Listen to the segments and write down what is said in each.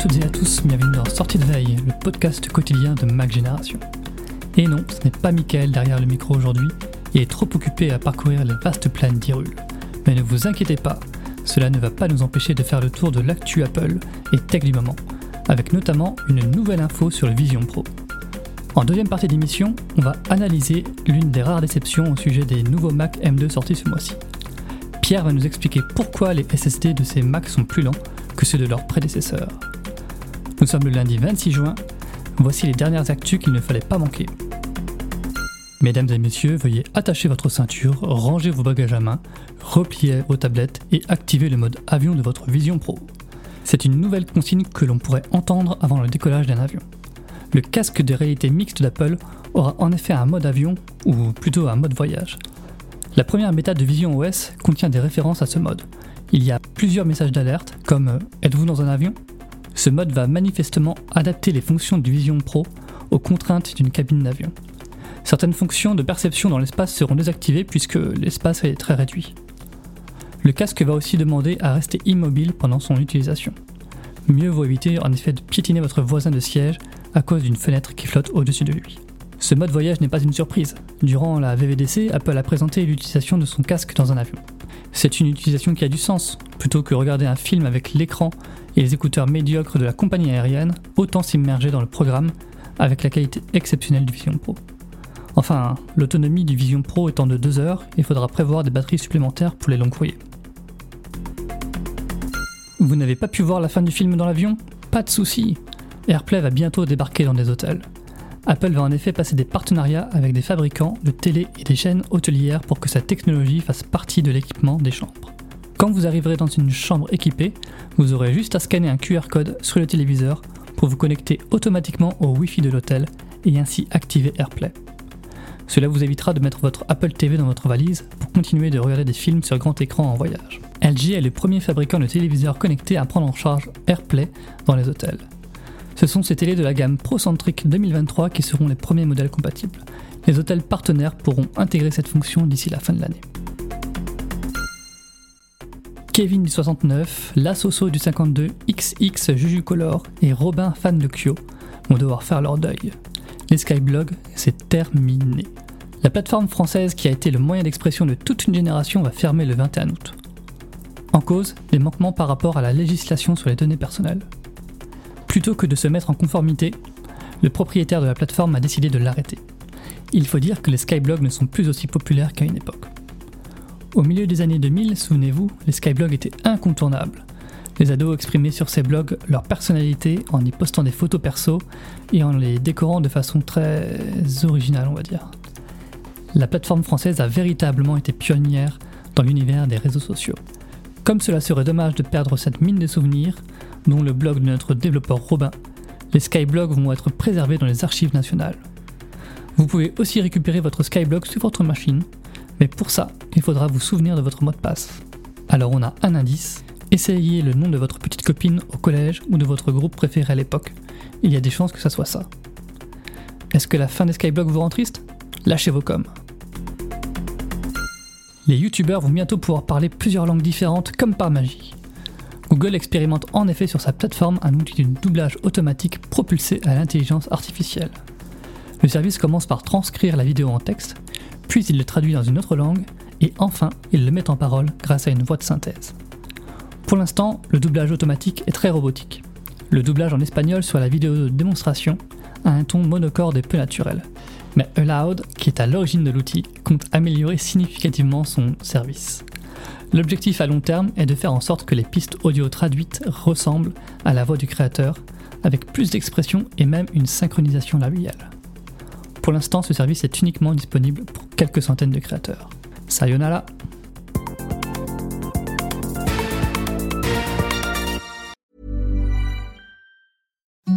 Toutes et à tous, bienvenue dans Sortie de veille, le podcast quotidien de Mac Génération. Et non, ce n'est pas Michael derrière le micro aujourd'hui, il est trop occupé à parcourir les vastes plaines d'Hyrule. Mais ne vous inquiétez pas, cela ne va pas nous empêcher de faire le tour de l'actu Apple et tech du moment, avec notamment une nouvelle info sur le Vision Pro. En deuxième partie d'émission, on va analyser l'une des rares déceptions au sujet des nouveaux Mac M2 sortis ce mois-ci. Pierre va nous expliquer pourquoi les SSD de ces Macs sont plus lents que ceux de leurs prédécesseurs. Nous sommes le lundi 26 juin, voici les dernières actus qu'il ne fallait pas manquer. Mesdames et messieurs, veuillez attacher votre ceinture, ranger vos bagages à main, replier vos tablettes et activer le mode avion de votre Vision Pro. C'est une nouvelle consigne que l'on pourrait entendre avant le décollage d'un avion. Le casque de réalité mixte d'Apple aura en effet un mode avion, ou plutôt un mode voyage. La première bêta de Vision OS contient des références à ce mode. Il y a plusieurs messages d'alerte, comme euh, Êtes-vous dans un avion? Ce mode va manifestement adapter les fonctions du Vision Pro aux contraintes d'une cabine d'avion. Certaines fonctions de perception dans l'espace seront désactivées puisque l'espace est très réduit. Le casque va aussi demander à rester immobile pendant son utilisation. Mieux vaut éviter en effet de piétiner votre voisin de siège à cause d'une fenêtre qui flotte au-dessus de lui. Ce mode voyage n'est pas une surprise. Durant la VVDC, Apple a présenté l'utilisation de son casque dans un avion. C'est une utilisation qui a du sens. Plutôt que regarder un film avec l'écran et les écouteurs médiocres de la compagnie aérienne, autant s'immerger dans le programme avec la qualité exceptionnelle du Vision Pro. Enfin, l'autonomie du Vision Pro étant de 2 heures, il faudra prévoir des batteries supplémentaires pour les longs courriers. Vous n'avez pas pu voir la fin du film dans l'avion? Pas de souci AirPlay va bientôt débarquer dans des hôtels. Apple va en effet passer des partenariats avec des fabricants de télé et des chaînes hôtelières pour que sa technologie fasse partie de l'équipement des chambres. Quand vous arriverez dans une chambre équipée, vous aurez juste à scanner un QR code sur le téléviseur pour vous connecter automatiquement au Wi-Fi de l'hôtel et ainsi activer AirPlay. Cela vous évitera de mettre votre Apple TV dans votre valise pour continuer de regarder des films sur grand écran en voyage. LG est le premier fabricant de téléviseurs connectés à prendre en charge AirPlay dans les hôtels. Ce sont ces télés de la gamme ProCentric 2023 qui seront les premiers modèles compatibles. Les hôtels partenaires pourront intégrer cette fonction d'ici la fin de l'année. Kevin du 69, Lassoso du 52, XX Juju Color et Robin fan de Kyo vont devoir faire leur deuil. Les Skyblog, c'est terminé. La plateforme française qui a été le moyen d'expression de toute une génération va fermer le 21 août. En cause, des manquements par rapport à la législation sur les données personnelles. Plutôt que de se mettre en conformité, le propriétaire de la plateforme a décidé de l'arrêter. Il faut dire que les skyblogs ne sont plus aussi populaires qu'à une époque. Au milieu des années 2000, souvenez-vous, les skyblogs étaient incontournables. Les ados exprimaient sur ces blogs leur personnalité en y postant des photos perso et en les décorant de façon très originale, on va dire. La plateforme française a véritablement été pionnière dans l'univers des réseaux sociaux. Comme cela serait dommage de perdre cette mine de souvenirs, dont le blog de notre développeur Robin, les skyblogs vont être préservés dans les archives nationales. Vous pouvez aussi récupérer votre Skyblock sur votre machine, mais pour ça, il faudra vous souvenir de votre mot de passe. Alors on a un indice, essayez le nom de votre petite copine au collège ou de votre groupe préféré à l'époque. Il y a des chances que ça soit ça. Est-ce que la fin des Skyblock vous rend triste? Lâchez vos coms. Les youtubeurs vont bientôt pouvoir parler plusieurs langues différentes comme par magie. Google expérimente en effet sur sa plateforme un outil de doublage automatique propulsé à l'intelligence artificielle. Le service commence par transcrire la vidéo en texte, puis il le traduit dans une autre langue, et enfin il le met en parole grâce à une voix de synthèse. Pour l'instant, le doublage automatique est très robotique. Le doublage en espagnol sur la vidéo de démonstration a un ton monocorde et peu naturel, mais Aloud, qui est à l'origine de l'outil, compte améliorer significativement son service. L'objectif à long terme est de faire en sorte que les pistes audio traduites ressemblent à la voix du créateur, avec plus d'expression et même une synchronisation labiale. Pour l'instant, ce service est uniquement disponible pour quelques centaines de créateurs. Sayonara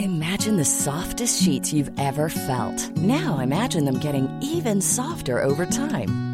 Imagine the softest sheets you've ever felt. Now imagine them getting even softer over time.